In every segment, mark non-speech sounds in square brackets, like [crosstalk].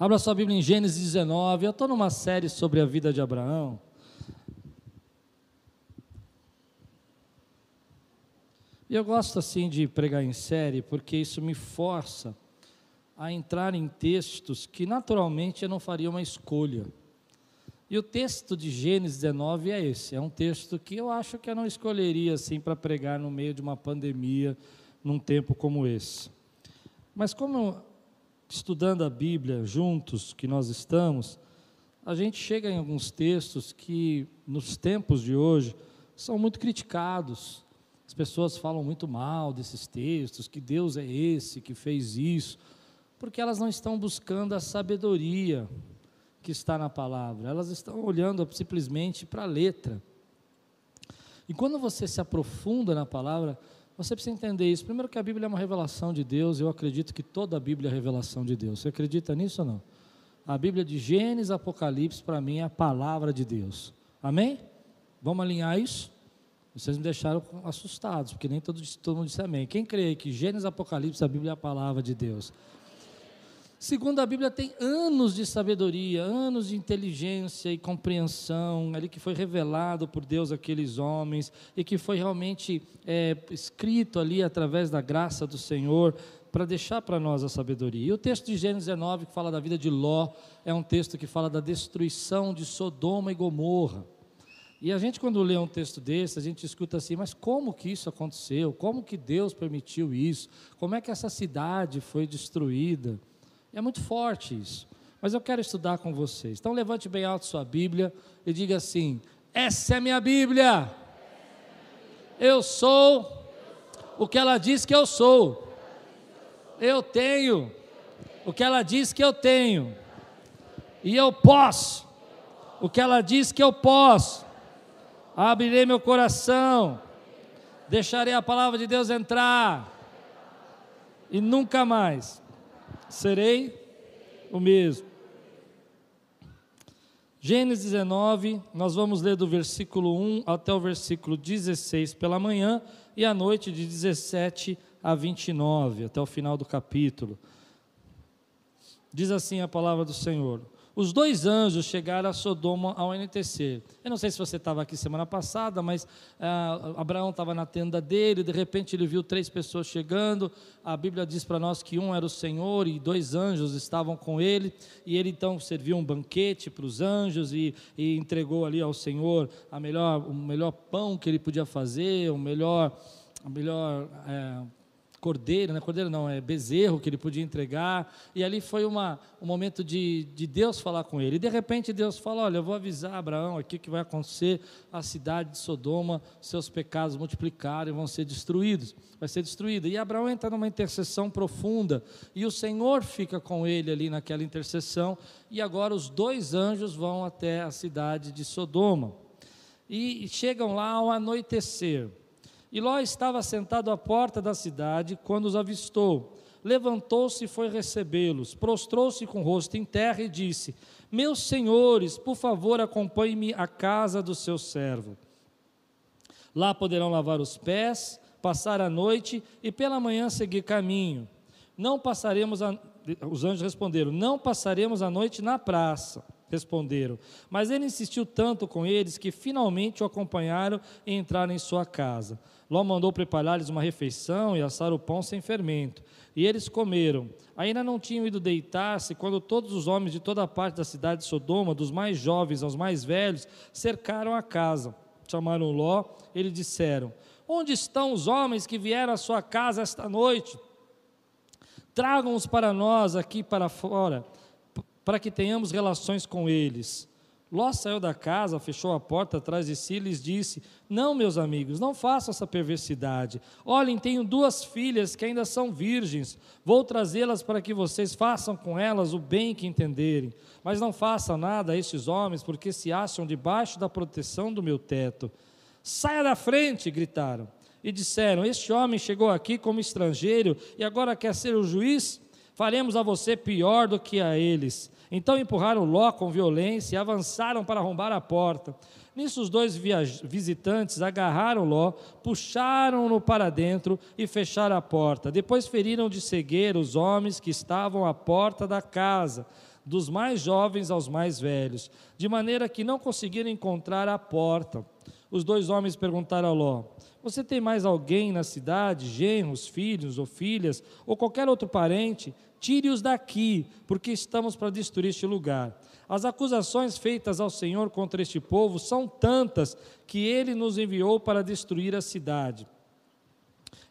Abra sua Bíblia em Gênesis 19. Eu estou numa série sobre a vida de Abraão. E eu gosto assim de pregar em série porque isso me força a entrar em textos que naturalmente eu não faria uma escolha. E o texto de Gênesis 19 é esse, é um texto que eu acho que eu não escolheria assim para pregar no meio de uma pandemia, num tempo como esse. Mas como estudando a Bíblia juntos que nós estamos, a gente chega em alguns textos que nos tempos de hoje são muito criticados, as pessoas falam muito mal desses textos, que Deus é esse que fez isso, porque elas não estão buscando a sabedoria que está na palavra, elas estão olhando simplesmente para a letra. E quando você se aprofunda na palavra, você precisa entender isso. Primeiro, que a Bíblia é uma revelação de Deus, eu acredito que toda a Bíblia é revelação de Deus. Você acredita nisso ou não? A Bíblia de Gênesis Apocalipse, para mim, é a palavra de Deus. Amém? Vamos alinhar isso? Vocês me deixaram assustados, porque nem todo, todo mundo disse amém. Quem crê que Gênesis Apocalipse, a Bíblia é a palavra de Deus? Segundo a Bíblia, tem anos de sabedoria, anos de inteligência e compreensão, ali que foi revelado por Deus aqueles homens e que foi realmente é, escrito ali através da graça do Senhor para deixar para nós a sabedoria. E o texto de Gênesis 19, que fala da vida de Ló, é um texto que fala da destruição de Sodoma e Gomorra. E a gente, quando lê um texto desse, a gente escuta assim, mas como que isso aconteceu? Como que Deus permitiu isso? Como é que essa cidade foi destruída? É muito forte isso. Mas eu quero estudar com vocês. Então levante bem alto sua Bíblia e diga assim: essa é minha Bíblia. Eu sou o que ela diz que eu sou. Eu tenho o que ela diz que eu tenho. E eu posso o que ela diz que eu posso abrirei meu coração, deixarei a palavra de Deus entrar, e nunca mais serei o mesmo. Gênesis 19, nós vamos ler do versículo 1 até o versículo 16 pela manhã e à noite de 17 a 29, até o final do capítulo. Diz assim a palavra do Senhor: os dois anjos chegaram a Sodoma ao anoitecer. Eu não sei se você estava aqui semana passada, mas ah, Abraão estava na tenda dele, de repente ele viu três pessoas chegando. A Bíblia diz para nós que um era o Senhor e dois anjos estavam com ele. E ele então serviu um banquete para os anjos e, e, entregou ali ao Senhor a melhor, o melhor pão que ele podia fazer, o melhor, a melhor é, cordeiro, né? cordeiro não, é bezerro que ele podia entregar, e ali foi uma, um momento de, de Deus falar com ele, e de repente Deus fala, olha, eu vou avisar Abraão aqui que vai acontecer, a cidade de Sodoma, seus pecados multiplicaram e vão ser destruídos, vai ser destruída, e Abraão entra numa intercessão profunda, e o Senhor fica com ele ali naquela intercessão, e agora os dois anjos vão até a cidade de Sodoma, e chegam lá ao anoitecer, e Ló estava sentado à porta da cidade quando os avistou. Levantou-se e foi recebê-los. Prostrou-se com o rosto em terra e disse: Meus senhores, por favor, acompanhe-me à casa do seu servo. Lá poderão lavar os pés, passar a noite e pela manhã seguir caminho. Não passaremos a... Os anjos responderam: Não passaremos a noite na praça responderam. Mas ele insistiu tanto com eles que finalmente o acompanharam e entraram em sua casa. Ló mandou preparar-lhes uma refeição e assar o pão sem fermento. E eles comeram. Ainda não tinham ido deitar-se quando todos os homens de toda a parte da cidade de Sodoma, dos mais jovens aos mais velhos, cercaram a casa. Chamaram Ló e lhe disseram: Onde estão os homens que vieram à sua casa esta noite? Tragam-os para nós aqui para fora para que tenhamos relações com eles. Ló saiu da casa, fechou a porta atrás de si e lhes disse: Não, meus amigos, não façam essa perversidade. Olhem, tenho duas filhas que ainda são virgens. Vou trazê-las para que vocês façam com elas o bem que entenderem. Mas não façam nada a estes homens, porque se acham debaixo da proteção do meu teto. Saia da frente! gritaram. E disseram: Este homem chegou aqui como estrangeiro e agora quer ser o juiz? Faremos a você pior do que a eles. Então empurraram Ló com violência e avançaram para arrombar a porta. Nisso, os dois visitantes agarraram Ló, puxaram-no para dentro e fecharam a porta. Depois feriram de cegueira os homens que estavam à porta da casa. dos mais jovens aos mais velhos, de maneira que não conseguiram encontrar a porta. Os dois homens perguntaram a Ló: Você tem mais alguém na cidade, genros, filhos ou filhas, ou qualquer outro parente? Tire-os daqui, porque estamos para destruir este lugar. As acusações feitas ao Senhor contra este povo são tantas que ele nos enviou para destruir a cidade.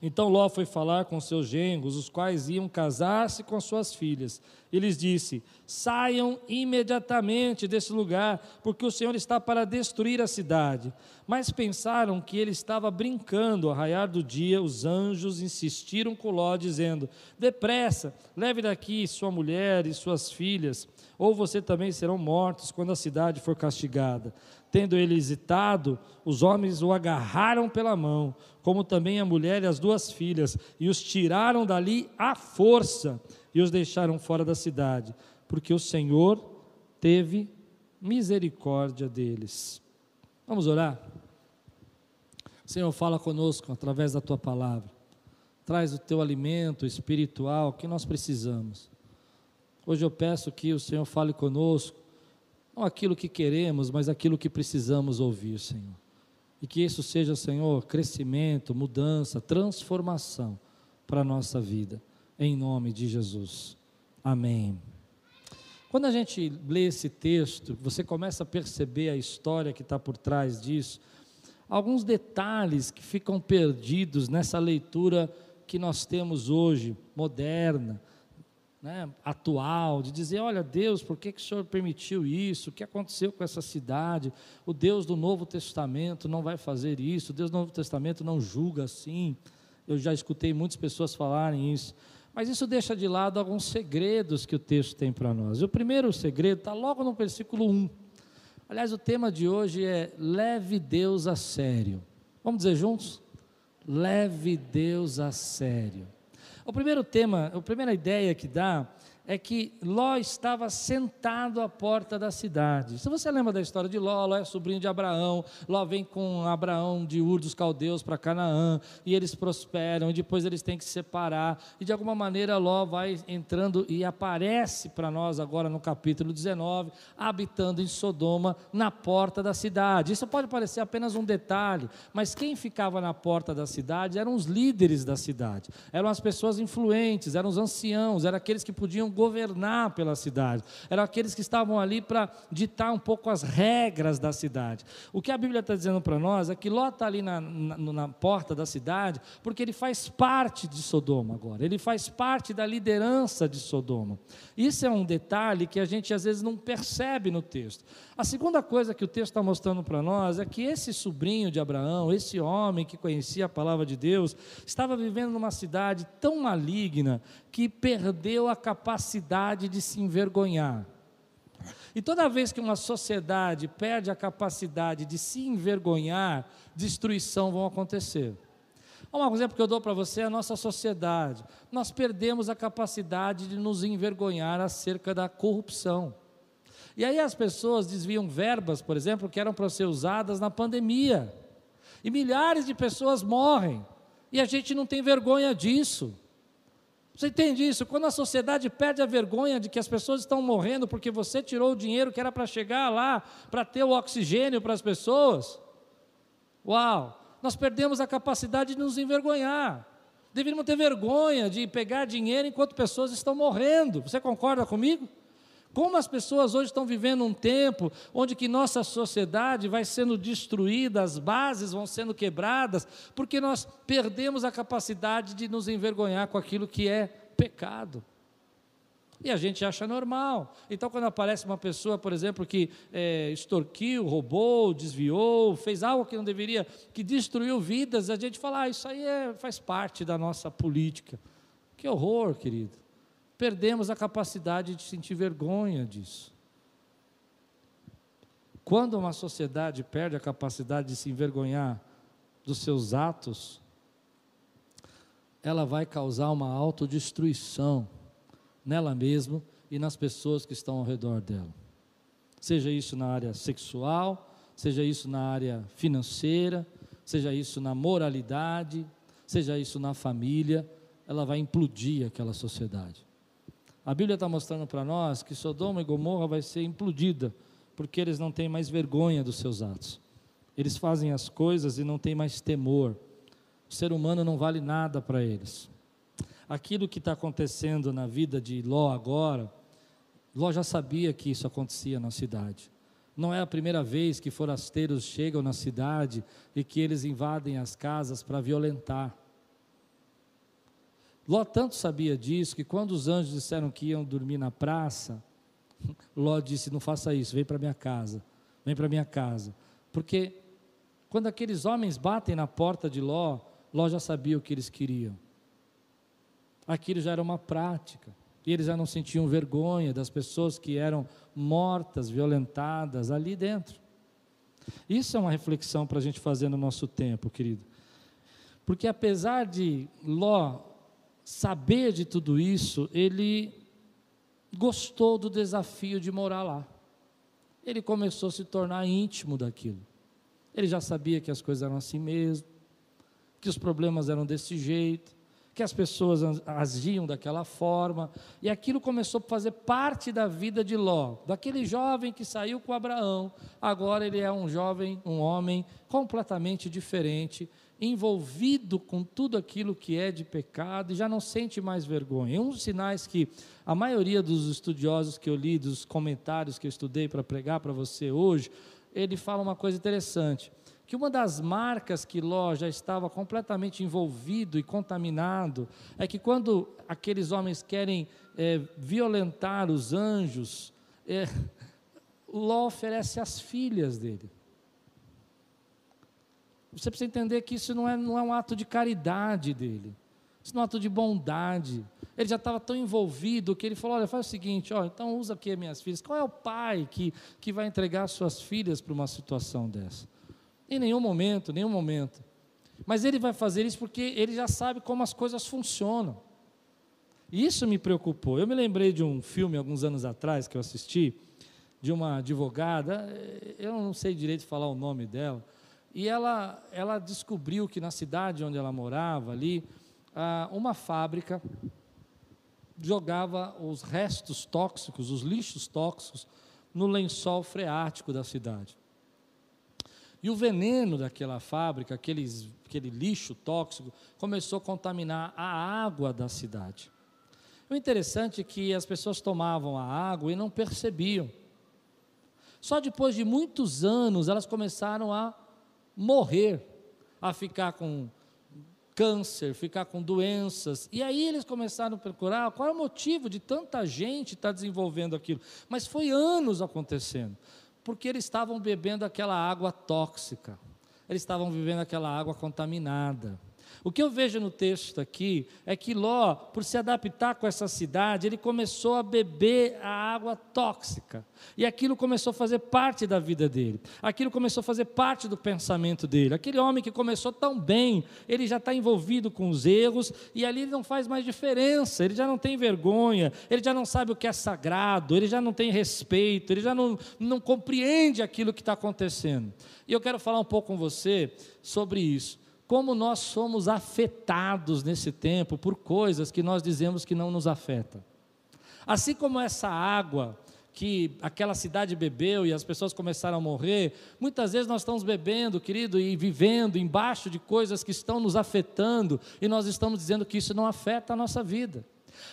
Então Ló foi falar com seus genros, os quais iam casar-se com suas filhas. E lhes disse: Saiam imediatamente desse lugar, porque o Senhor está para destruir a cidade. Mas pensaram que ele estava brincando. Ao raiar do dia, os anjos insistiram com Ló, dizendo: Depressa, leve daqui sua mulher e suas filhas, ou você também serão mortos quando a cidade for castigada. Tendo ele hesitado, os homens o agarraram pela mão, como também a mulher e as duas filhas, e os tiraram dali à força e os deixaram fora da cidade, porque o Senhor teve misericórdia deles. Vamos orar? Senhor, fala conosco através da tua palavra. Traz o teu alimento espiritual que nós precisamos. Hoje eu peço que o Senhor fale conosco não aquilo que queremos, mas aquilo que precisamos ouvir, Senhor. E que isso seja, Senhor, crescimento, mudança, transformação para a nossa vida, em nome de Jesus. Amém. Quando a gente lê esse texto, você começa a perceber a história que está por trás disso, alguns detalhes que ficam perdidos nessa leitura que nós temos hoje, moderna, né, atual, de dizer: olha, Deus, por que, que o Senhor permitiu isso? O que aconteceu com essa cidade? O Deus do Novo Testamento não vai fazer isso, o Deus do Novo Testamento não julga assim. Eu já escutei muitas pessoas falarem isso. Mas isso deixa de lado alguns segredos que o texto tem para nós. O primeiro segredo está logo no versículo 1. Aliás, o tema de hoje é leve Deus a sério. Vamos dizer juntos? Leve Deus a sério. O primeiro tema, a primeira ideia que dá é que Ló estava sentado à porta da cidade. Se você lembra da história de Ló, Ló é sobrinho de Abraão, Ló vem com Abraão de Ur dos Caldeus para Canaã, e eles prosperam, e depois eles têm que se separar, e de alguma maneira Ló vai entrando e aparece para nós agora no capítulo 19, habitando em Sodoma, na porta da cidade. Isso pode parecer apenas um detalhe, mas quem ficava na porta da cidade eram os líderes da cidade, eram as pessoas influentes, eram os anciãos, eram aqueles que podiam governar pela cidade, eram aqueles que estavam ali para ditar um pouco as regras da cidade. O que a Bíblia está dizendo para nós é que Ló está ali na, na, na porta da cidade porque ele faz parte de Sodoma agora, ele faz parte da liderança de Sodoma. Isso é um detalhe que a gente às vezes não percebe no texto. A segunda coisa que o texto está mostrando para nós é que esse sobrinho de Abraão, esse homem que conhecia a palavra de Deus, estava vivendo numa cidade tão maligna que perdeu a capacidade de se envergonhar. E toda vez que uma sociedade perde a capacidade de se envergonhar, destruição vão acontecer. Um exemplo que eu dou para você é a nossa sociedade. Nós perdemos a capacidade de nos envergonhar acerca da corrupção. E aí as pessoas desviam verbas, por exemplo, que eram para ser usadas na pandemia. E milhares de pessoas morrem. E a gente não tem vergonha disso. Você entende isso? Quando a sociedade perde a vergonha de que as pessoas estão morrendo porque você tirou o dinheiro que era para chegar lá, para ter o oxigênio para as pessoas. Uau! Nós perdemos a capacidade de nos envergonhar. Deveríamos ter vergonha de pegar dinheiro enquanto pessoas estão morrendo. Você concorda comigo? Como as pessoas hoje estão vivendo um tempo onde que nossa sociedade vai sendo destruída, as bases vão sendo quebradas, porque nós perdemos a capacidade de nos envergonhar com aquilo que é pecado. E a gente acha normal. Então, quando aparece uma pessoa, por exemplo, que é, extorquiu, roubou, desviou, fez algo que não deveria, que destruiu vidas, a gente fala, ah, isso aí é, faz parte da nossa política. Que horror, querido perdemos a capacidade de sentir vergonha disso. Quando uma sociedade perde a capacidade de se envergonhar dos seus atos, ela vai causar uma autodestruição nela mesma e nas pessoas que estão ao redor dela. Seja isso na área sexual, seja isso na área financeira, seja isso na moralidade, seja isso na família, ela vai implodir aquela sociedade. A Bíblia está mostrando para nós que Sodoma e Gomorra vai ser implodida, porque eles não têm mais vergonha dos seus atos. Eles fazem as coisas e não têm mais temor. O ser humano não vale nada para eles. Aquilo que está acontecendo na vida de Ló agora, Ló já sabia que isso acontecia na cidade. Não é a primeira vez que forasteiros chegam na cidade e que eles invadem as casas para violentar. Ló tanto sabia disso que quando os anjos disseram que iam dormir na praça, [laughs] Ló disse: Não faça isso, vem para minha casa, vem para minha casa. Porque quando aqueles homens batem na porta de Ló, Ló já sabia o que eles queriam. Aquilo já era uma prática. E eles já não sentiam vergonha das pessoas que eram mortas, violentadas ali dentro. Isso é uma reflexão para a gente fazer no nosso tempo, querido. Porque apesar de Ló saber de tudo isso, ele gostou do desafio de morar lá. Ele começou a se tornar íntimo daquilo. Ele já sabia que as coisas eram assim mesmo, que os problemas eram desse jeito, que as pessoas agiam daquela forma, e aquilo começou a fazer parte da vida de Ló, daquele jovem que saiu com Abraão, agora ele é um jovem, um homem completamente diferente, envolvido com tudo aquilo que é de pecado e já não sente mais vergonha. Um dos sinais que a maioria dos estudiosos que eu li, dos comentários que eu estudei para pregar para você hoje, ele fala uma coisa interessante, que uma das marcas que Ló já estava completamente envolvido e contaminado é que quando aqueles homens querem é, violentar os anjos, é, Ló oferece as filhas dele. Você precisa entender que isso não é, não é um ato de caridade dele. Isso não é um ato de bondade. Ele já estava tão envolvido que ele falou: olha, faz o seguinte, ó, então usa aqui as minhas filhas. Qual é o pai que, que vai entregar suas filhas para uma situação dessa? Em nenhum momento, nenhum momento. Mas ele vai fazer isso porque ele já sabe como as coisas funcionam. E isso me preocupou. Eu me lembrei de um filme alguns anos atrás que eu assisti, de uma advogada, eu não sei direito falar o nome dela, e ela, ela descobriu que na cidade onde ela morava, ali, ah, uma fábrica jogava os restos tóxicos, os lixos tóxicos, no lençol freático da cidade. E o veneno daquela fábrica, aqueles, aquele lixo tóxico, começou a contaminar a água da cidade. O interessante é que as pessoas tomavam a água e não percebiam. Só depois de muitos anos elas começaram a morrer, a ficar com câncer, ficar com doenças. E aí eles começaram a procurar qual é o motivo de tanta gente estar desenvolvendo aquilo. Mas foi anos acontecendo, porque eles estavam bebendo aquela água tóxica, eles estavam vivendo aquela água contaminada. O que eu vejo no texto aqui é que Ló, por se adaptar com essa cidade, ele começou a beber a água tóxica. E aquilo começou a fazer parte da vida dele. Aquilo começou a fazer parte do pensamento dele. Aquele homem que começou tão bem, ele já está envolvido com os erros e ali não faz mais diferença. Ele já não tem vergonha, ele já não sabe o que é sagrado, ele já não tem respeito, ele já não, não compreende aquilo que está acontecendo. E eu quero falar um pouco com você sobre isso como nós somos afetados nesse tempo por coisas que nós dizemos que não nos afetam. Assim como essa água que aquela cidade bebeu e as pessoas começaram a morrer, muitas vezes nós estamos bebendo, querido, e vivendo embaixo de coisas que estão nos afetando e nós estamos dizendo que isso não afeta a nossa vida.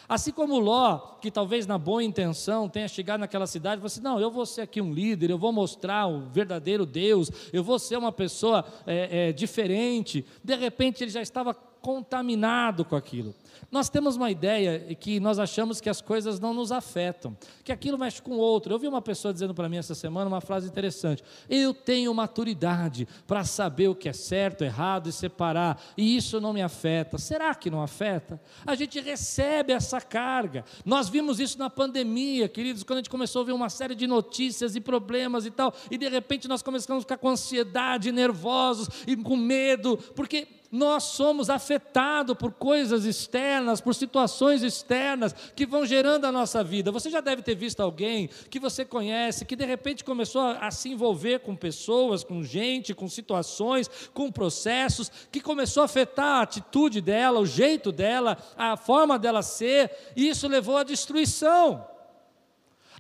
Assim como Ló, que talvez na boa intenção tenha chegado naquela cidade falou assim: não, eu vou ser aqui um líder, eu vou mostrar o verdadeiro Deus, eu vou ser uma pessoa é, é, diferente. De repente ele já estava contaminado com aquilo. Nós temos uma ideia que nós achamos que as coisas não nos afetam, que aquilo mexe com o outro. Eu vi uma pessoa dizendo para mim essa semana uma frase interessante: Eu tenho maturidade para saber o que é certo, errado e separar, e isso não me afeta. Será que não afeta? A gente recebe essa carga. Nós vimos isso na pandemia, queridos, quando a gente começou a ver uma série de notícias e problemas e tal, e de repente nós começamos a ficar com ansiedade, nervosos e com medo, porque Nós somos afetados por coisas externas, por situações externas que vão gerando a nossa vida. Você já deve ter visto alguém que você conhece, que de repente começou a, a se envolver com pessoas, com gente, com situações, com processos, que começou a afetar a atitude dela, o jeito dela, a forma dela ser, e isso levou à destruição.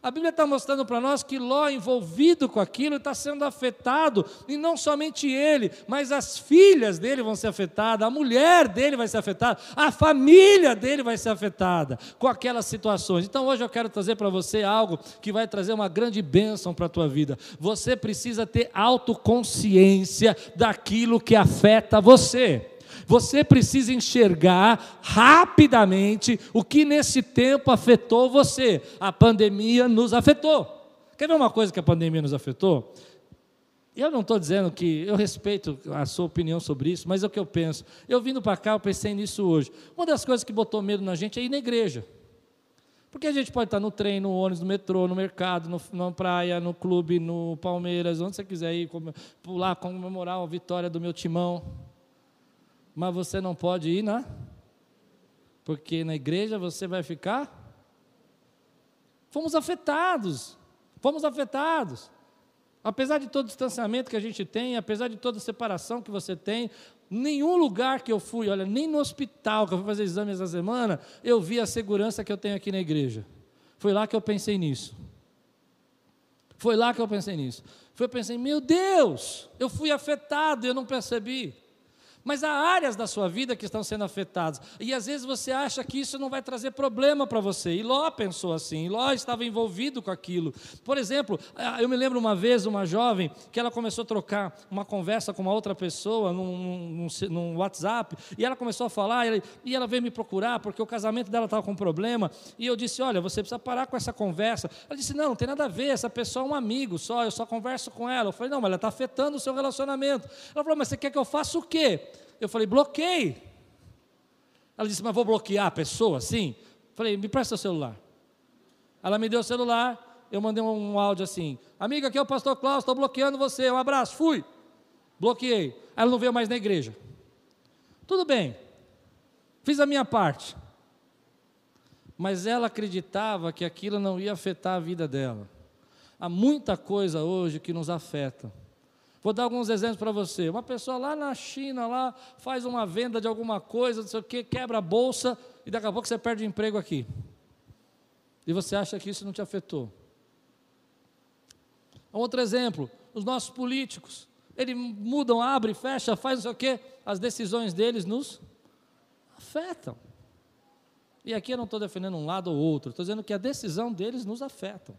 A Bíblia está mostrando para nós que Ló, envolvido com aquilo, está sendo afetado, e não somente ele, mas as filhas dele vão ser afetadas, a mulher dele vai ser afetada, a família dele vai ser afetada com aquelas situações. Então hoje eu quero trazer para você algo que vai trazer uma grande bênção para a tua vida. Você precisa ter autoconsciência daquilo que afeta você. Você precisa enxergar rapidamente o que nesse tempo afetou você. A pandemia nos afetou. Quer ver uma coisa que a pandemia nos afetou? Eu não estou dizendo que eu respeito a sua opinião sobre isso, mas é o que eu penso. Eu vindo para cá, eu pensei nisso hoje. Uma das coisas que botou medo na gente é ir na igreja. Porque a gente pode estar no trem, no ônibus, no metrô, no mercado, no, na praia, no clube, no Palmeiras, onde você quiser ir, pular, comemorar a vitória do meu timão mas você não pode ir na. Porque na igreja você vai ficar. Fomos afetados. Fomos afetados. Apesar de todo o distanciamento que a gente tem, apesar de toda a separação que você tem, nenhum lugar que eu fui, olha, nem no hospital que eu fui fazer exames essa semana, eu vi a segurança que eu tenho aqui na igreja. Foi lá que eu pensei nisso. Foi lá que eu pensei nisso. Foi eu pensei, meu Deus, eu fui afetado e eu não percebi. Mas há áreas da sua vida que estão sendo afetadas. E às vezes você acha que isso não vai trazer problema para você. E Ló pensou assim, e Ló estava envolvido com aquilo. Por exemplo, ah, eu me lembro uma vez uma jovem que ela começou a trocar uma conversa com uma outra pessoa num, num, num WhatsApp, e ela começou a falar, e ela veio me procurar porque o casamento dela estava com problema. E eu disse: Olha, você precisa parar com essa conversa. Ela disse: Não, não tem nada a ver, essa pessoa é um amigo só, eu só converso com ela. Eu falei: Não, mas ela está afetando o seu relacionamento. Ela falou: Mas você quer que eu faça o quê? Eu falei, bloqueei. Ela disse, mas vou bloquear a pessoa? Sim. Falei, me presta o celular. Ela me deu o celular, eu mandei um áudio assim: Amiga, aqui é o pastor Klaus, estou bloqueando você. Um abraço, fui. Bloqueei. Ela não veio mais na igreja. Tudo bem, fiz a minha parte. Mas ela acreditava que aquilo não ia afetar a vida dela. Há muita coisa hoje que nos afeta. Vou dar alguns exemplos para você. Uma pessoa lá na China, lá, faz uma venda de alguma coisa, não sei o quê, quebra a bolsa e daqui a pouco você perde o emprego aqui. E você acha que isso não te afetou. Outro exemplo, os nossos políticos. Eles mudam, abrem, fecham, faz não sei o quê. As decisões deles nos afetam. E aqui eu não estou defendendo um lado ou outro, estou dizendo que a decisão deles nos afeta.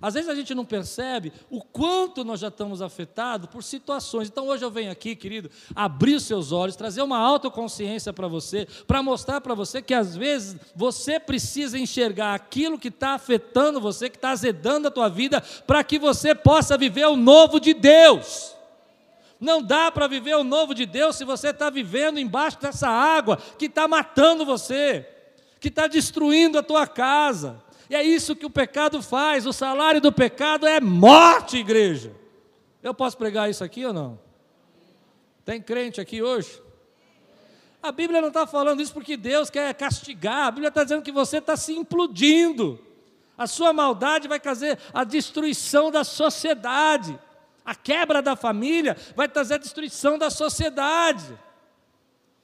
Às vezes a gente não percebe o quanto nós já estamos afetados por situações. Então hoje eu venho aqui, querido, abrir os seus olhos, trazer uma autoconsciência para você, para mostrar para você que às vezes você precisa enxergar aquilo que está afetando você, que está azedando a tua vida, para que você possa viver o novo de Deus. Não dá para viver o novo de Deus se você está vivendo embaixo dessa água que está matando você, que está destruindo a tua casa e é isso que o pecado faz. O salário do pecado é morte, igreja. Eu posso pregar isso aqui ou não? Tem crente aqui hoje? A Bíblia não está falando isso porque Deus quer castigar. A Bíblia está dizendo que você está se implodindo. A sua maldade vai trazer a destruição da sociedade. A quebra da família vai trazer a destruição da sociedade.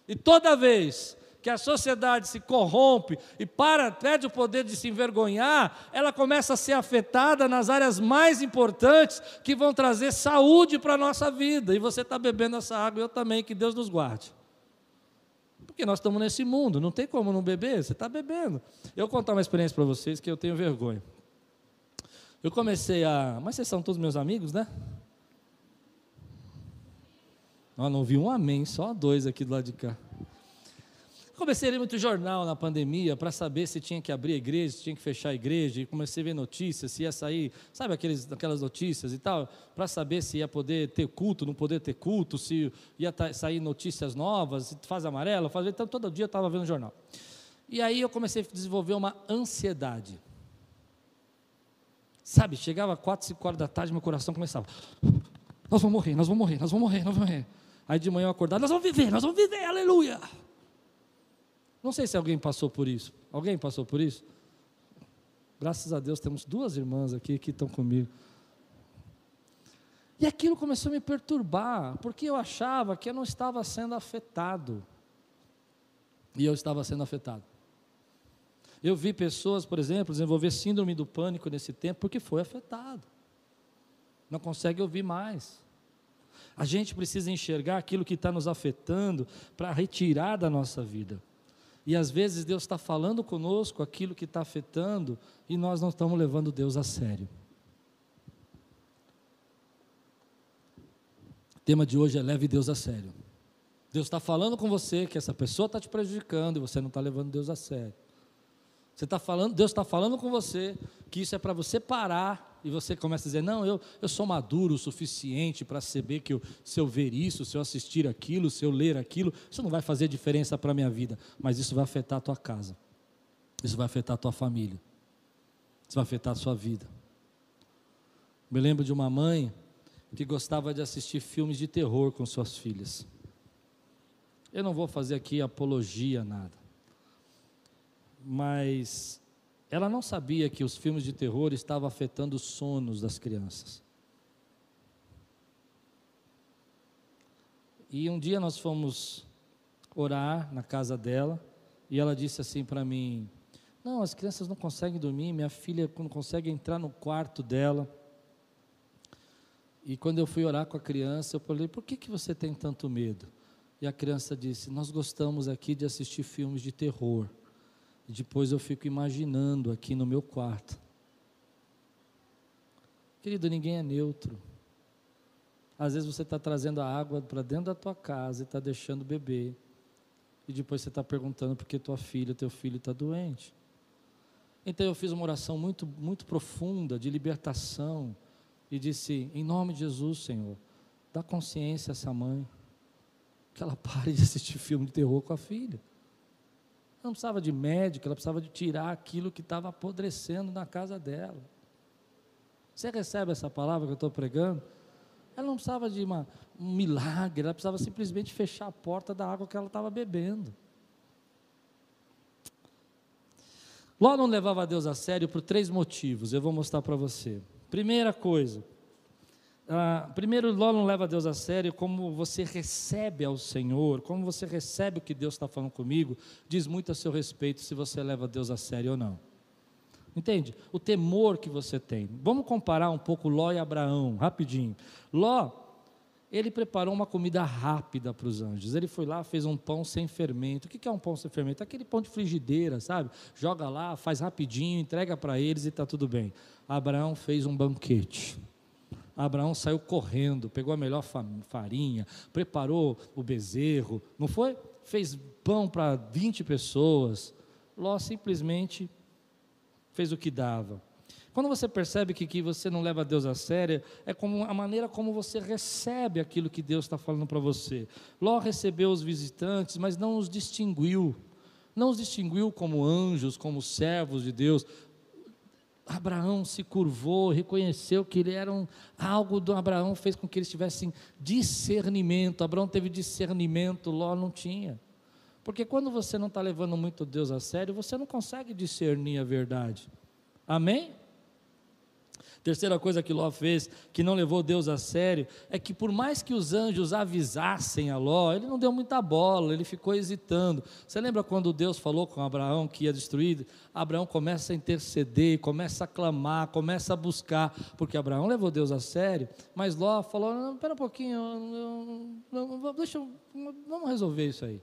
E toda vez que a sociedade se corrompe e para, perde o poder de se envergonhar, ela começa a ser afetada nas áreas mais importantes que vão trazer saúde para a nossa vida. E você está bebendo essa água, eu também, que Deus nos guarde. Porque nós estamos nesse mundo, não tem como não beber, você está bebendo. Eu vou contar uma experiência para vocês que eu tenho vergonha. Eu comecei a. Mas vocês são todos meus amigos, né? Não, não vi um amém, só dois aqui do lado de cá. Comecei a ler muito jornal na pandemia para saber se tinha que abrir a igreja, se tinha que fechar a igreja, e comecei a ver notícias, se ia sair, sabe aqueles, aquelas notícias e tal, para saber se ia poder ter culto, não poder ter culto, se ia sair notícias novas, fase amarela, fase, então todo dia eu estava vendo jornal. E aí eu comecei a desenvolver uma ansiedade. Sabe, chegava quatro, cinco horas da tarde, meu coração começava. Nós vamos morrer, nós vamos morrer, nós vamos morrer, nós vamos morrer. Aí de manhã eu acordava, nós vamos viver, nós vamos viver, aleluia. Não sei se alguém passou por isso. Alguém passou por isso? Graças a Deus temos duas irmãs aqui que estão comigo. E aquilo começou a me perturbar, porque eu achava que eu não estava sendo afetado. E eu estava sendo afetado. Eu vi pessoas, por exemplo, desenvolver síndrome do pânico nesse tempo porque foi afetado. Não consegue ouvir mais. A gente precisa enxergar aquilo que está nos afetando para retirar da nossa vida. E às vezes Deus está falando conosco aquilo que está afetando e nós não estamos levando Deus a sério. O tema de hoje é leve Deus a sério. Deus está falando com você que essa pessoa está te prejudicando e você não está levando Deus a sério. Você está falando, Deus está falando com você que isso é para você parar e você começa a dizer: Não, eu, eu sou maduro o suficiente para saber que eu, se eu ver isso, se eu assistir aquilo, se eu ler aquilo, isso não vai fazer diferença para a minha vida, mas isso vai afetar a tua casa, isso vai afetar a tua família, isso vai afetar a sua vida. Me lembro de uma mãe que gostava de assistir filmes de terror com suas filhas. Eu não vou fazer aqui apologia nada, mas ela não sabia que os filmes de terror estavam afetando os sonos das crianças. E um dia nós fomos orar na casa dela e ela disse assim para mim: Não, as crianças não conseguem dormir, minha filha não consegue entrar no quarto dela. E quando eu fui orar com a criança, eu falei: Por que, que você tem tanto medo? E a criança disse: Nós gostamos aqui de assistir filmes de terror. E depois eu fico imaginando aqui no meu quarto. Querido, ninguém é neutro. Às vezes você está trazendo a água para dentro da tua casa e está deixando beber. E depois você está perguntando por que tua filha, teu filho está doente. Então eu fiz uma oração muito, muito profunda de libertação e disse: Em nome de Jesus, Senhor, dá consciência a essa mãe que ela [laughs] pare de assistir filme de terror com a filha não precisava de médico, ela precisava de tirar aquilo que estava apodrecendo na casa dela. Você recebe essa palavra que eu estou pregando? Ela não precisava de uma, um milagre, ela precisava simplesmente fechar a porta da água que ela estava bebendo. Ló não levava Deus a sério por três motivos, eu vou mostrar para você. Primeira coisa, ah, primeiro, Ló não leva Deus a sério como você recebe ao Senhor, como você recebe o que Deus está falando comigo, diz muito a seu respeito se você leva Deus a sério ou não. Entende? O temor que você tem. Vamos comparar um pouco Ló e Abraão, rapidinho. Ló, ele preparou uma comida rápida para os anjos. Ele foi lá, fez um pão sem fermento. O que é um pão sem fermento? Aquele pão de frigideira, sabe? Joga lá, faz rapidinho, entrega para eles e está tudo bem. Abraão fez um banquete Abraão saiu correndo, pegou a melhor farinha, preparou o bezerro, não foi? Fez pão para 20 pessoas. Ló simplesmente fez o que dava. Quando você percebe que, que você não leva Deus a sério, é como a maneira como você recebe aquilo que Deus está falando para você. Ló recebeu os visitantes, mas não os distinguiu. Não os distinguiu como anjos, como servos de Deus, Abraão se curvou, reconheceu que ele era um, algo do Abraão fez com que eles tivessem discernimento. Abraão teve discernimento, Ló não tinha. Porque quando você não está levando muito Deus a sério, você não consegue discernir a verdade. Amém? Terceira coisa que Ló fez, que não levou Deus a sério, é que por mais que os anjos avisassem a Ló, ele não deu muita bola, ele ficou hesitando. Você lembra quando Deus falou com Abraão que ia destruir? Abraão começa a interceder, começa a clamar, começa a buscar, porque Abraão levou Deus a sério, mas Ló falou: espera um pouquinho, não, não, deixa, vamos resolver isso aí.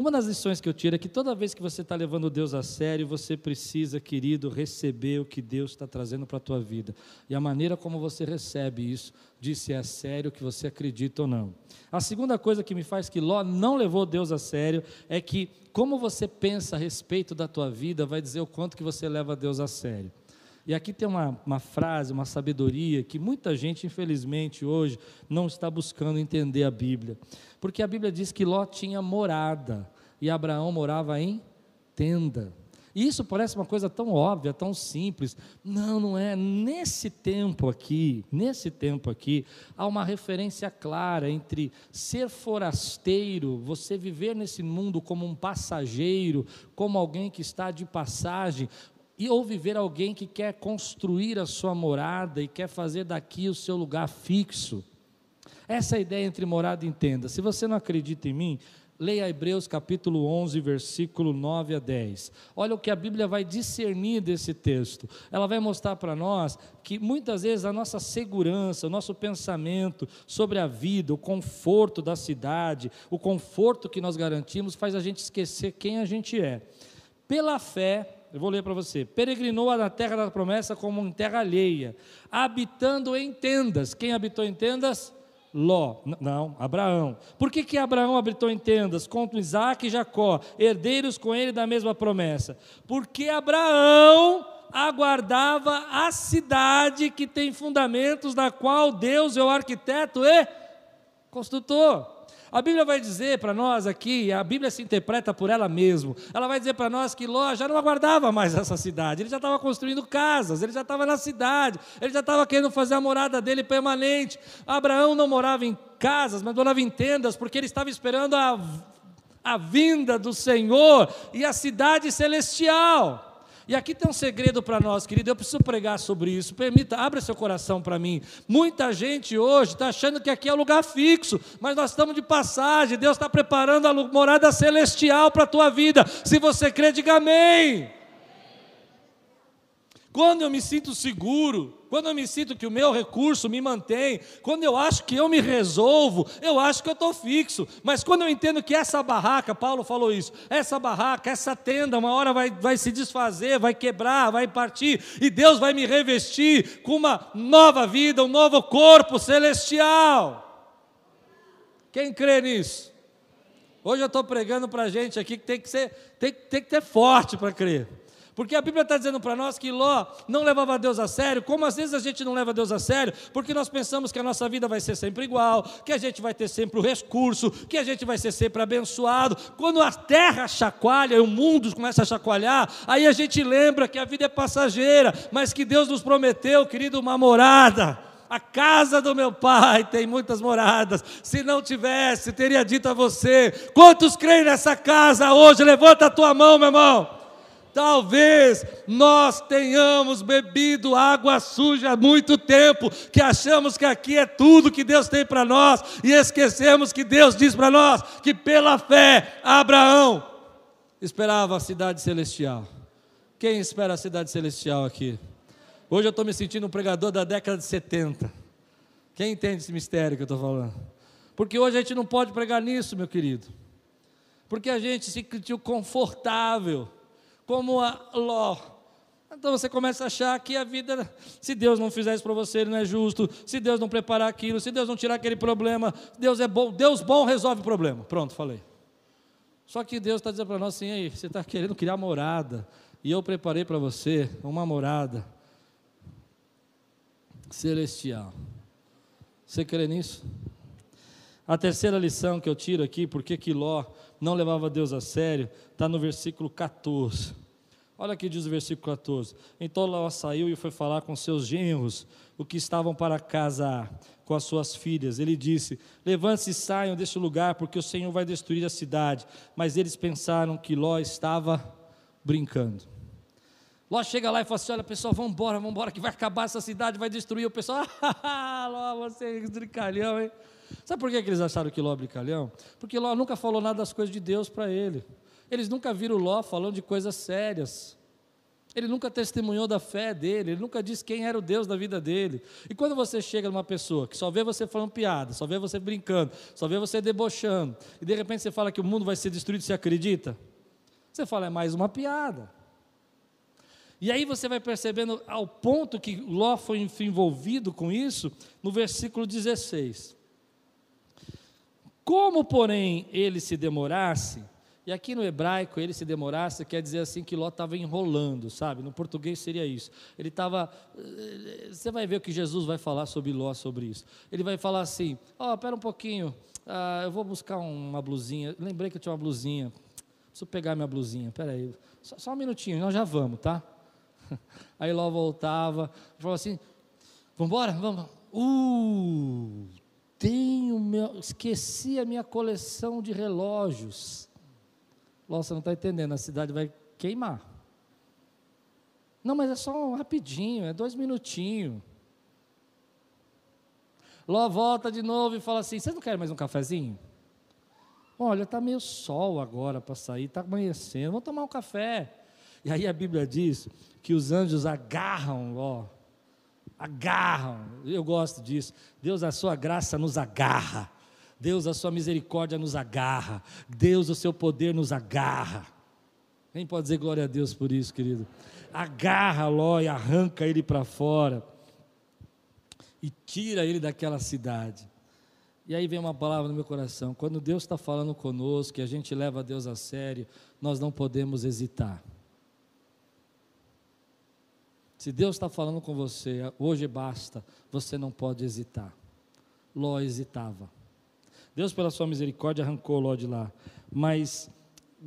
Uma das lições que eu tiro é que toda vez que você está levando Deus a sério, você precisa, querido, receber o que Deus está trazendo para a tua vida. E a maneira como você recebe isso diz se é sério que você acredita ou não. A segunda coisa que me faz que Ló não levou Deus a sério é que como você pensa a respeito da tua vida vai dizer o quanto que você leva Deus a sério. E aqui tem uma, uma frase, uma sabedoria que muita gente, infelizmente, hoje não está buscando entender a Bíblia. Porque a Bíblia diz que Ló tinha morada e Abraão morava em tenda. E isso parece uma coisa tão óbvia, tão simples. Não, não é. Nesse tempo aqui, nesse tempo aqui, há uma referência clara entre ser forasteiro, você viver nesse mundo como um passageiro, como alguém que está de passagem, e ou viver alguém que quer construir a sua morada e quer fazer daqui o seu lugar fixo. Essa é ideia entre morada e tenda. Se você não acredita em mim, Leia Hebreus capítulo 11, versículo 9 a 10. Olha o que a Bíblia vai discernir desse texto. Ela vai mostrar para nós que muitas vezes a nossa segurança, o nosso pensamento sobre a vida, o conforto da cidade, o conforto que nós garantimos, faz a gente esquecer quem a gente é. Pela fé, eu vou ler para você. Peregrinou na terra da promessa como em terra alheia, habitando em tendas. Quem habitou em tendas? Ló, não, Abraão. Por que, que Abraão habitou em tendas com Isaac e Jacó, herdeiros com ele da mesma promessa? Porque Abraão aguardava a cidade que tem fundamentos, da qual Deus é o arquiteto e construtor. A Bíblia vai dizer para nós aqui, a Bíblia se interpreta por ela mesma. Ela vai dizer para nós que Ló já não aguardava mais essa cidade, ele já estava construindo casas, ele já estava na cidade, ele já estava querendo fazer a morada dele permanente. Abraão não morava em casas, mas morava em tendas, porque ele estava esperando a, a vinda do Senhor e a cidade celestial. E aqui tem um segredo para nós, querido. Eu preciso pregar sobre isso. Permita, abra seu coração para mim. Muita gente hoje está achando que aqui é lugar fixo, mas nós estamos de passagem. Deus está preparando a morada celestial para a tua vida. Se você crê, diga amém. Quando eu me sinto seguro, quando eu me sinto que o meu recurso me mantém, quando eu acho que eu me resolvo, eu acho que eu estou fixo. Mas quando eu entendo que essa barraca, Paulo falou isso, essa barraca, essa tenda, uma hora vai, vai se desfazer, vai quebrar, vai partir, e Deus vai me revestir com uma nova vida, um novo corpo celestial. Quem crê nisso? Hoje eu estou pregando para gente aqui que tem que ser, tem, tem que ter forte para crer. Porque a Bíblia está dizendo para nós que Ló não levava Deus a sério, como às vezes a gente não leva Deus a sério, porque nós pensamos que a nossa vida vai ser sempre igual, que a gente vai ter sempre o recurso, que a gente vai ser sempre abençoado. Quando a terra chacoalha e o mundo começa a chacoalhar, aí a gente lembra que a vida é passageira, mas que Deus nos prometeu, querido, uma morada. A casa do meu pai tem muitas moradas. Se não tivesse, teria dito a você: quantos creem nessa casa hoje? Levanta a tua mão, meu irmão. Talvez nós tenhamos bebido água suja há muito tempo, que achamos que aqui é tudo que Deus tem para nós, e esquecemos que Deus diz para nós que pela fé Abraão esperava a cidade celestial. Quem espera a cidade celestial aqui? Hoje eu estou me sentindo um pregador da década de 70. Quem entende esse mistério que eu estou falando? Porque hoje a gente não pode pregar nisso, meu querido. Porque a gente se sentiu confortável como a Ló. Então você começa a achar que a vida, se Deus não fizer isso para você, ele não é justo. Se Deus não preparar aquilo, se Deus não tirar aquele problema, Deus é bom. Deus bom resolve o problema. Pronto, falei. Só que Deus está dizendo para nós assim: aí, você está querendo criar morada, e eu preparei para você uma morada celestial. Você crê nisso? A terceira lição que eu tiro aqui, porque que Ló não levava Deus a sério, está no versículo 14. Olha aqui diz o versículo 14. Então Ló saiu e foi falar com seus genros, o que estavam para casar com as suas filhas. Ele disse: Levante-se e saiam deste lugar, porque o Senhor vai destruir a cidade. Mas eles pensaram que Ló estava brincando. Ló chega lá e fala assim: Olha, pessoal, vamos embora, vamos embora, que vai acabar essa cidade, vai destruir. O pessoal, [laughs] ah, Ló, você é brincalhão, hein? Sabe por que eles acharam que Ló é brincalhão? Porque Ló nunca falou nada das coisas de Deus para ele. Eles nunca viram Ló falando de coisas sérias. Ele nunca testemunhou da fé dele, ele nunca disse quem era o Deus da vida dele. E quando você chega numa pessoa que só vê você falando piada, só vê você brincando, só vê você debochando, e de repente você fala que o mundo vai ser destruído, você acredita? Você fala, é mais uma piada. E aí você vai percebendo ao ponto que Ló foi envolvido com isso, no versículo 16. Como, porém, ele se demorasse, e aqui no hebraico ele se demorasse, quer dizer assim que Ló estava enrolando, sabe? No português seria isso. Ele estava. Eh, você vai ver o que Jesus vai falar sobre Ló, sobre isso. Ele vai falar assim: Ó, oh, espera um pouquinho, ah, eu vou buscar uma blusinha. Lembrei que eu tinha uma blusinha. Preciso pegar minha blusinha, peraí, só, só um minutinho, nós já vamos, tá? [laughs] Aí Ló voltava, falou assim: vamos embora? Vamos. Uh, tenho meu, esqueci a minha coleção de relógios. Ló, você não está entendendo, a cidade vai queimar. Não, mas é só um rapidinho, é dois minutinhos. Ló volta de novo e fala assim: Vocês não querem mais um cafezinho? Olha, está meio sol agora para sair, está amanhecendo, vamos tomar um café. E aí a Bíblia diz que os anjos agarram Ló, agarram, eu gosto disso. Deus, a sua graça nos agarra, Deus, a sua misericórdia nos agarra, Deus, o seu poder nos agarra. Quem pode dizer glória a Deus por isso, querido? Agarra Ló e arranca ele para fora e tira ele daquela cidade. E aí vem uma palavra no meu coração: quando Deus está falando conosco, e a gente leva Deus a sério, nós não podemos hesitar. Se Deus está falando com você, hoje basta, você não pode hesitar. Ló hesitava. Deus, pela sua misericórdia, arrancou Ló de lá. Mas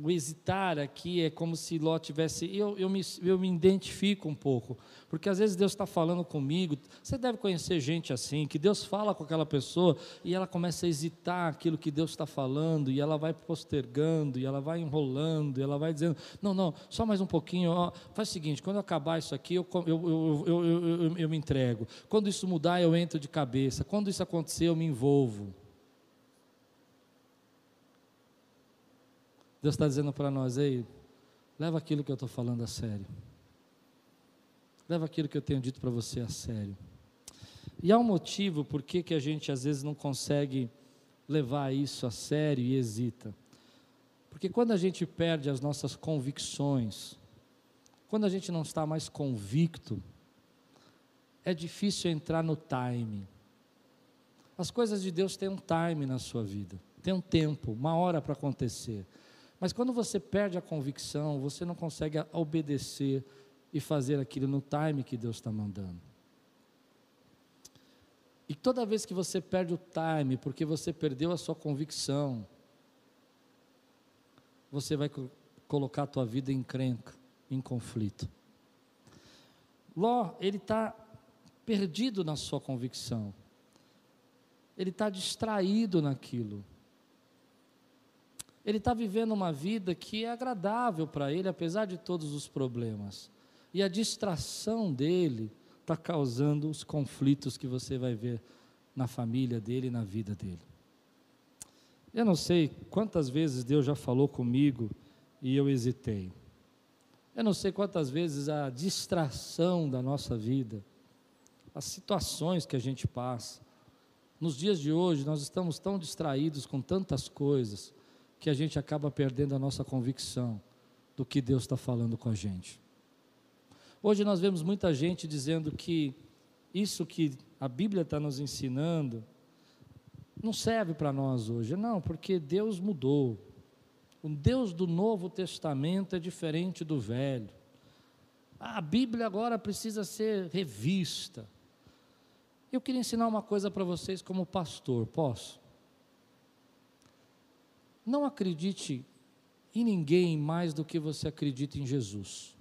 o hesitar aqui é como se Ló tivesse. Eu, eu, me, eu me identifico um pouco, porque às vezes Deus está falando comigo. Você deve conhecer gente assim, que Deus fala com aquela pessoa e ela começa a hesitar aquilo que Deus está falando, e ela vai postergando, e ela vai enrolando, e ela vai dizendo: Não, não, só mais um pouquinho. Ó, faz o seguinte: quando eu acabar isso aqui, eu, eu, eu, eu, eu me entrego. Quando isso mudar, eu entro de cabeça. Quando isso acontecer, eu me envolvo. Deus está dizendo para nós, ei, leva aquilo que eu estou falando a sério. Leva aquilo que eu tenho dito para você a sério. E há um motivo por que, que a gente às vezes não consegue levar isso a sério e hesita. Porque quando a gente perde as nossas convicções, quando a gente não está mais convicto, é difícil entrar no time. As coisas de Deus têm um time na sua vida, tem um tempo, uma hora para acontecer. Mas quando você perde a convicção, você não consegue obedecer e fazer aquilo no time que Deus está mandando. E toda vez que você perde o time, porque você perdeu a sua convicção, você vai colocar a tua vida em crenca, em conflito. Ló, ele está perdido na sua convicção. Ele está distraído naquilo. Ele está vivendo uma vida que é agradável para ele, apesar de todos os problemas. E a distração dele está causando os conflitos que você vai ver na família dele e na vida dele. Eu não sei quantas vezes Deus já falou comigo e eu hesitei. Eu não sei quantas vezes a distração da nossa vida, as situações que a gente passa. Nos dias de hoje, nós estamos tão distraídos com tantas coisas que a gente acaba perdendo a nossa convicção do que Deus está falando com a gente. Hoje nós vemos muita gente dizendo que isso que a Bíblia está nos ensinando não serve para nós hoje. Não, porque Deus mudou. O Deus do Novo Testamento é diferente do Velho. A Bíblia agora precisa ser revista. Eu queria ensinar uma coisa para vocês como pastor, posso? Não acredite em ninguém mais do que você acredita em Jesus.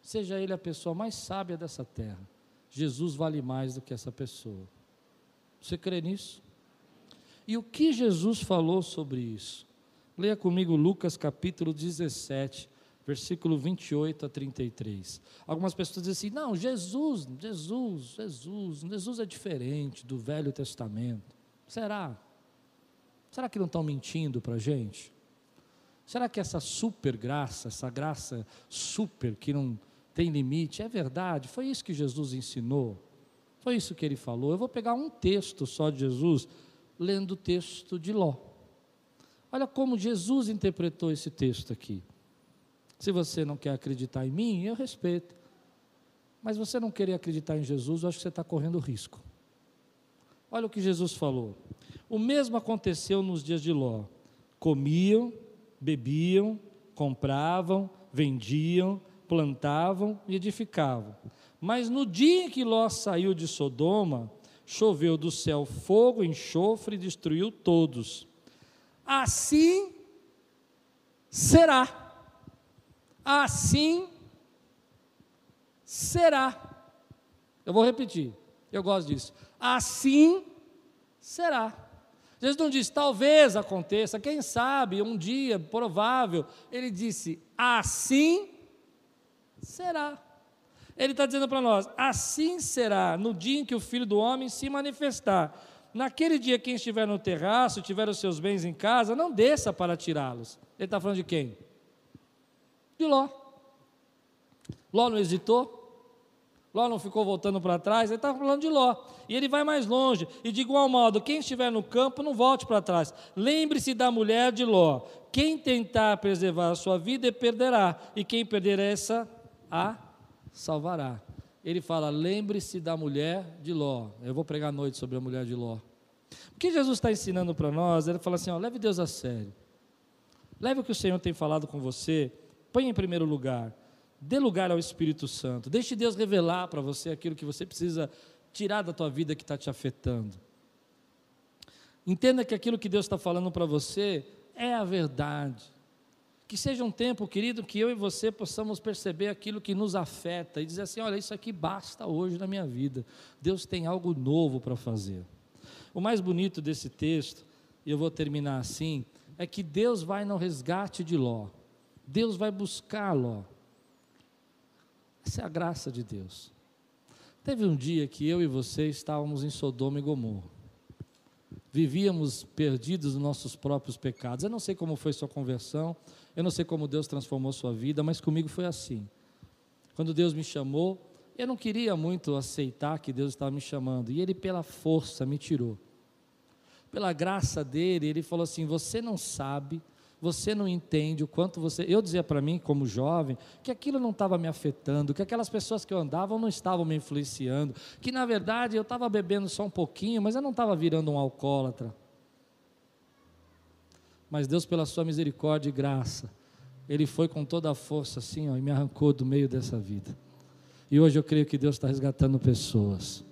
Seja ele a pessoa mais sábia dessa terra. Jesus vale mais do que essa pessoa. Você crê nisso? E o que Jesus falou sobre isso? Leia comigo Lucas capítulo 17, versículo 28 a 33. Algumas pessoas dizem assim: não, Jesus, Jesus, Jesus, Jesus é diferente do Velho Testamento. Será? Será que não estão mentindo para a gente? Será que essa super graça, essa graça super que não tem limite, é verdade? Foi isso que Jesus ensinou? Foi isso que ele falou? Eu vou pegar um texto só de Jesus, lendo o texto de Ló. Olha como Jesus interpretou esse texto aqui. Se você não quer acreditar em mim, eu respeito. Mas você não querer acreditar em Jesus, eu acho que você está correndo risco. Olha o que Jesus falou. O mesmo aconteceu nos dias de Ló. Comiam, bebiam, compravam, vendiam, plantavam e edificavam. Mas no dia em que Ló saiu de Sodoma, choveu do céu fogo, enxofre e destruiu todos. Assim será. Assim será. Eu vou repetir, eu gosto disso. Assim será. Jesus não disse, talvez aconteça, quem sabe, um dia, provável. Ele disse, assim será. Ele está dizendo para nós: assim será no dia em que o filho do homem se manifestar. Naquele dia, quem estiver no terraço, tiver os seus bens em casa, não desça para tirá-los. Ele está falando de quem? De Ló. Ló não hesitou? Ló não ficou voltando para trás, ele está falando de Ló. E ele vai mais longe. E de igual modo, quem estiver no campo, não volte para trás. Lembre-se da mulher de Ló. Quem tentar preservar a sua vida, perderá. E quem perder essa, a salvará. Ele fala: lembre-se da mulher de Ló. Eu vou pregar à noite sobre a mulher de Ló. O que Jesus está ensinando para nós? Ele fala assim: ó, leve Deus a sério. Leve o que o Senhor tem falado com você, põe em primeiro lugar. Dê lugar ao Espírito Santo. Deixe Deus revelar para você aquilo que você precisa tirar da tua vida que está te afetando. Entenda que aquilo que Deus está falando para você é a verdade. Que seja um tempo, querido, que eu e você possamos perceber aquilo que nos afeta e dizer assim: olha, isso aqui basta hoje na minha vida. Deus tem algo novo para fazer. O mais bonito desse texto, e eu vou terminar assim, é que Deus vai no resgate de Ló. Deus vai buscar Ló. Essa é a graça de Deus. Teve um dia que eu e você estávamos em Sodoma e Gomorra vivíamos perdidos nos nossos próprios pecados. Eu não sei como foi sua conversão, eu não sei como Deus transformou sua vida, mas comigo foi assim. Quando Deus me chamou, eu não queria muito aceitar que Deus estava me chamando, e Ele, pela força, me tirou. Pela graça dele, Ele falou assim: Você não sabe você não entende o quanto você. Eu dizia para mim, como jovem, que aquilo não estava me afetando, que aquelas pessoas que eu andava não estavam me influenciando, que na verdade eu estava bebendo só um pouquinho, mas eu não estava virando um alcoólatra. Mas Deus, pela sua misericórdia e graça, Ele foi com toda a força assim, ó, e me arrancou do meio dessa vida. E hoje eu creio que Deus está resgatando pessoas.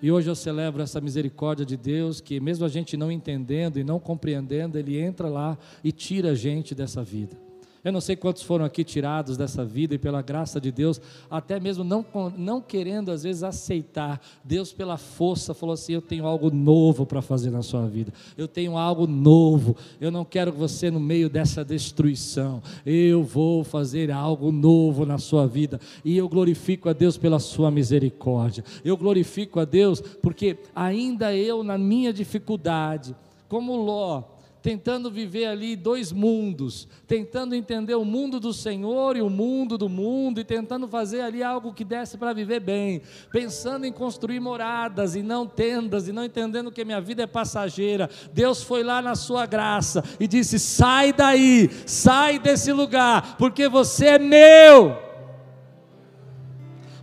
E hoje eu celebro essa misericórdia de Deus, que mesmo a gente não entendendo e não compreendendo, Ele entra lá e tira a gente dessa vida. Eu não sei quantos foram aqui tirados dessa vida e pela graça de Deus, até mesmo não, não querendo às vezes aceitar, Deus pela força falou assim: Eu tenho algo novo para fazer na sua vida, eu tenho algo novo, eu não quero você no meio dessa destruição, eu vou fazer algo novo na sua vida, e eu glorifico a Deus pela sua misericórdia, eu glorifico a Deus porque ainda eu, na minha dificuldade, como Ló, tentando viver ali dois mundos, tentando entender o mundo do Senhor e o mundo do mundo, e tentando fazer ali algo que desse para viver bem, pensando em construir moradas e não tendas, e não entendendo que minha vida é passageira. Deus foi lá na sua graça e disse: sai daí, sai desse lugar, porque você é meu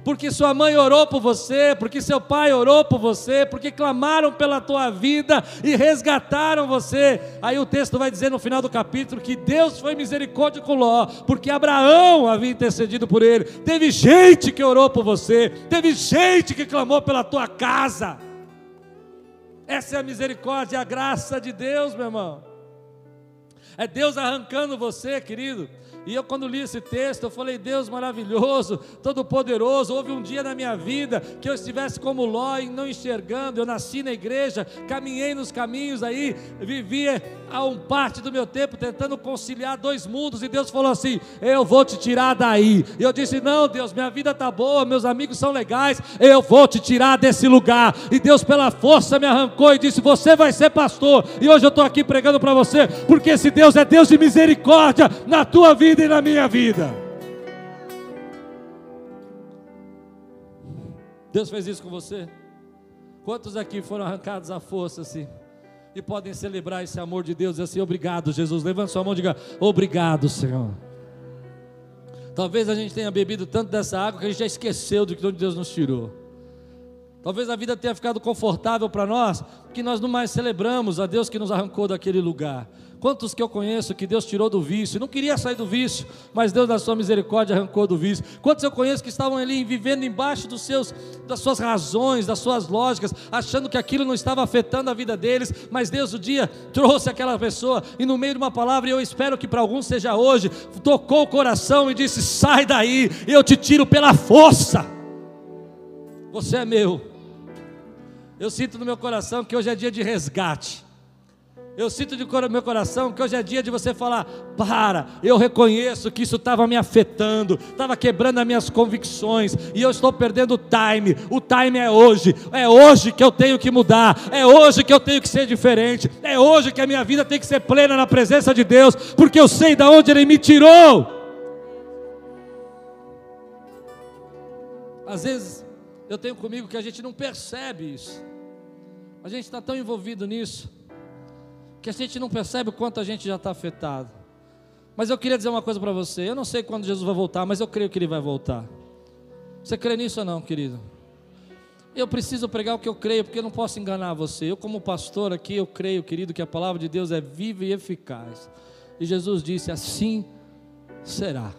porque sua mãe orou por você, porque seu pai orou por você, porque clamaram pela tua vida e resgataram você. Aí o texto vai dizer no final do capítulo que Deus foi misericórdia com Ló, porque Abraão havia intercedido por ele. Teve gente que orou por você, teve gente que clamou pela tua casa. Essa é a misericórdia, a graça de Deus, meu irmão. É Deus arrancando você, querido. E eu, quando li esse texto, eu falei: Deus maravilhoso, todo-poderoso. Houve um dia na minha vida que eu estivesse como Ló, não enxergando. Eu nasci na igreja, caminhei nos caminhos aí, vivia a um parte do meu tempo tentando conciliar dois mundos. E Deus falou assim: Eu vou te tirar daí. E eu disse: Não, Deus, minha vida está boa, meus amigos são legais, eu vou te tirar desse lugar. E Deus, pela força, me arrancou e disse: Você vai ser pastor. E hoje eu estou aqui pregando para você, porque esse Deus é Deus de misericórdia na tua vida vida e na minha vida. Deus fez isso com você? Quantos aqui foram arrancados à força assim? E podem celebrar esse amor de Deus e assim, obrigado, Jesus. Levante sua mão e diga: Obrigado, Senhor. Talvez a gente tenha bebido tanto dessa água que a gente já esqueceu de onde Deus nos tirou. Talvez a vida tenha ficado confortável para nós, que nós não mais celebramos a Deus que nos arrancou daquele lugar. Quantos que eu conheço que Deus tirou do vício, não queria sair do vício, mas Deus, na sua misericórdia, arrancou do vício. Quantos eu conheço que estavam ali vivendo embaixo dos seus, das suas razões, das suas lógicas, achando que aquilo não estava afetando a vida deles, mas Deus o dia trouxe aquela pessoa e no meio de uma palavra, e eu espero que para alguns seja hoje, tocou o coração e disse: sai daí, eu te tiro pela força. Você é meu. Eu sinto no meu coração que hoje é dia de resgate. Eu sinto no meu coração que hoje é dia de você falar: para, eu reconheço que isso estava me afetando, estava quebrando as minhas convicções, e eu estou perdendo o time. O time é hoje, é hoje que eu tenho que mudar, é hoje que eu tenho que ser diferente, é hoje que a minha vida tem que ser plena na presença de Deus, porque eu sei de onde Ele me tirou. Às vezes, eu tenho comigo que a gente não percebe isso. A gente está tão envolvido nisso que a gente não percebe o quanto a gente já está afetado. Mas eu queria dizer uma coisa para você. Eu não sei quando Jesus vai voltar, mas eu creio que ele vai voltar. Você crê nisso ou não, querido? Eu preciso pregar o que eu creio, porque eu não posso enganar você. Eu, como pastor aqui, eu creio, querido, que a palavra de Deus é viva e eficaz. E Jesus disse: assim será.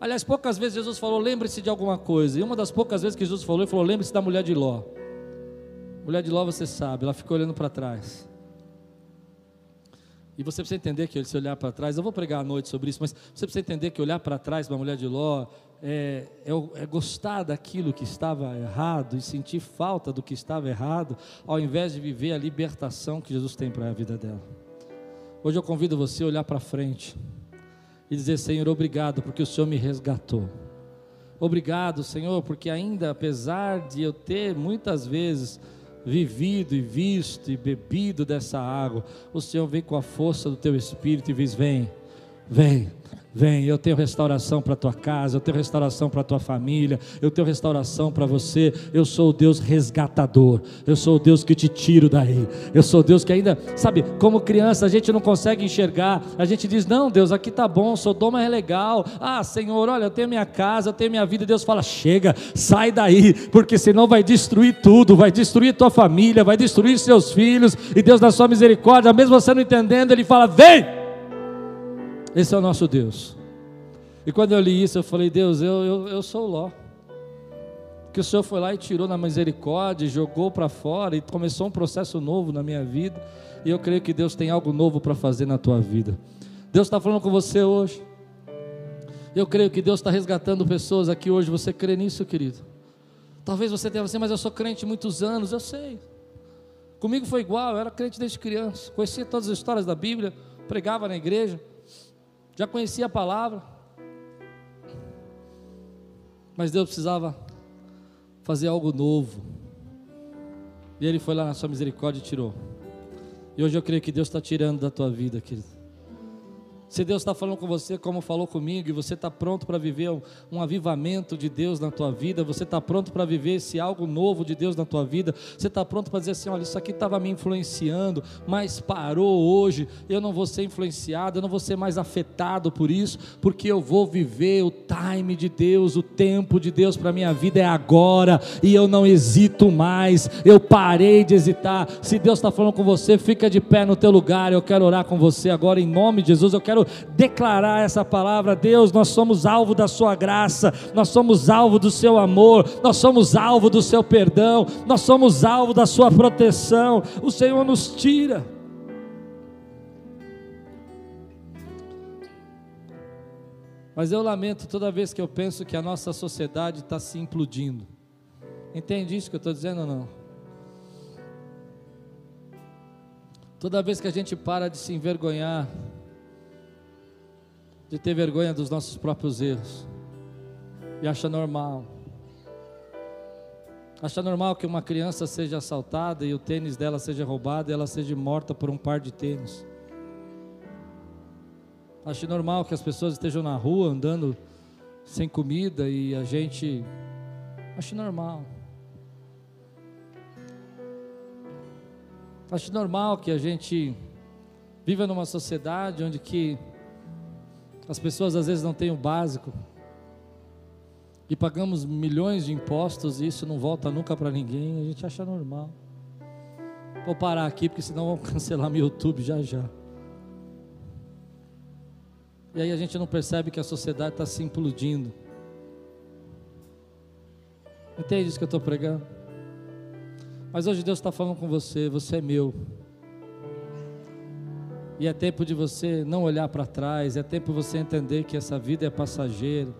Aliás, poucas vezes Jesus falou, lembre-se de alguma coisa. E uma das poucas vezes que Jesus falou, ele falou, lembre-se da mulher de Ló. Mulher de Ló, você sabe, ela ficou olhando para trás. E você precisa entender que se olhar para trás, eu vou pregar à noite sobre isso, mas você precisa entender que olhar para trás para a mulher de Ló é, é, é, gostar daquilo que estava errado e sentir falta do que estava errado, ao invés de viver a libertação que Jesus tem para a vida dela. Hoje eu convido você a olhar para frente e dizer: Senhor, obrigado, porque o Senhor me resgatou. Obrigado, Senhor, porque ainda apesar de eu ter muitas vezes vivido e visto e bebido dessa água, o Senhor vem com a força do teu espírito e diz: Vem, vem, Vem, eu tenho restauração para a tua casa, eu tenho restauração para a tua família, eu tenho restauração para você. Eu sou o Deus resgatador, eu sou o Deus que te tiro daí. Eu sou o Deus que ainda, sabe, como criança a gente não consegue enxergar, a gente diz: Não, Deus, aqui tá bom, Sodoma é legal. Ah, Senhor, olha, eu tenho minha casa, eu tenho minha vida. Deus fala: Chega, sai daí, porque senão vai destruir tudo, vai destruir tua família, vai destruir seus filhos. E Deus, na sua misericórdia, mesmo você não entendendo, Ele fala: Vem! Esse é o nosso Deus. E quando eu li isso, eu falei: Deus, eu, eu, eu sou Ló. Que o Senhor foi lá e tirou na misericórdia, jogou para fora e começou um processo novo na minha vida. E eu creio que Deus tem algo novo para fazer na tua vida. Deus está falando com você hoje. Eu creio que Deus está resgatando pessoas aqui hoje. Você crê nisso, querido? Talvez você tenha assim, mas eu sou crente muitos anos. Eu sei. Comigo foi igual, eu era crente desde criança. Conhecia todas as histórias da Bíblia, pregava na igreja já conhecia a palavra, mas Deus precisava fazer algo novo. E Ele foi lá na sua misericórdia e tirou. E hoje eu creio que Deus está tirando da tua vida, querido. Se Deus está falando com você como falou comigo, e você está pronto para viver um, um, avivamento de Deus na tua vida, você está pronto para viver esse algo novo de Deus na tua vida, você está pronto para dizer assim: olha, isso aqui estava me influenciando, mas parou hoje, eu não vou ser influenciado, eu não vou ser mais afetado por isso, porque eu vou viver o time de Deus, o tempo de Deus para a minha vida é agora, e eu não hesito mais, eu parei de hesitar. Se Deus está falando com você, fica de pé no teu lugar, eu quero orar com você agora em nome de Jesus, eu quero quero declarar essa palavra. Deus, nós somos alvo da Sua graça, nós somos alvo do Seu amor, nós somos alvo do Seu perdão, nós somos alvo da Sua proteção. O Senhor nos tira. Mas eu lamento toda vez que eu penso que a nossa sociedade está se implodindo. Entende isso que eu estou dizendo ou não? Toda vez que a gente para de se envergonhar de ter vergonha dos nossos próprios erros e acha normal. Acha normal que uma criança seja assaltada e o tênis dela seja roubado e ela seja morta por um par de tênis. Acha normal que as pessoas estejam na rua andando sem comida e a gente. Acho normal. Acho normal que a gente viva numa sociedade onde que as pessoas às vezes não têm o básico. e pagamos milhões de impostos e isso não volta nunca para ninguém, a gente acha normal. Vou parar aqui porque senão vão [laughs] cancelar meu YouTube já já. E aí a gente não percebe que a sociedade está se implodindo. Entende isso que eu estou pregando? Mas hoje Deus está falando com você, você é meu. E é tempo de você não olhar para trás, é tempo de você entender que essa vida é passageira.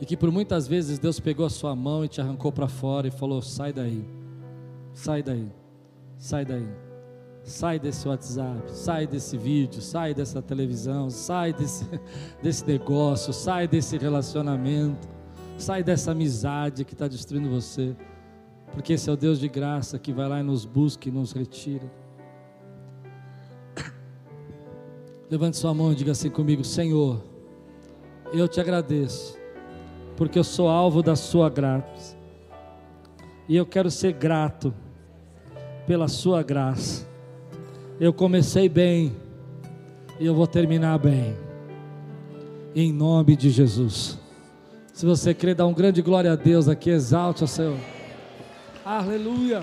E que por muitas vezes Deus pegou a sua mão e te arrancou para fora e falou: sai daí, sai daí, sai daí, sai desse WhatsApp, sai desse vídeo, sai dessa televisão, sai desse, [laughs] desse negócio, sai desse relacionamento, sai dessa amizade que está destruindo você, porque esse é o Deus de graça que vai lá e nos busca e nos retira. Levante sua mão e diga assim comigo: Senhor, eu te agradeço porque eu sou alvo da sua graça. E eu quero ser grato pela sua graça. Eu comecei bem e eu vou terminar bem. Em nome de Jesus. Se você crê, dá um grande glória a Deus aqui, exalte o Senhor. Aleluia.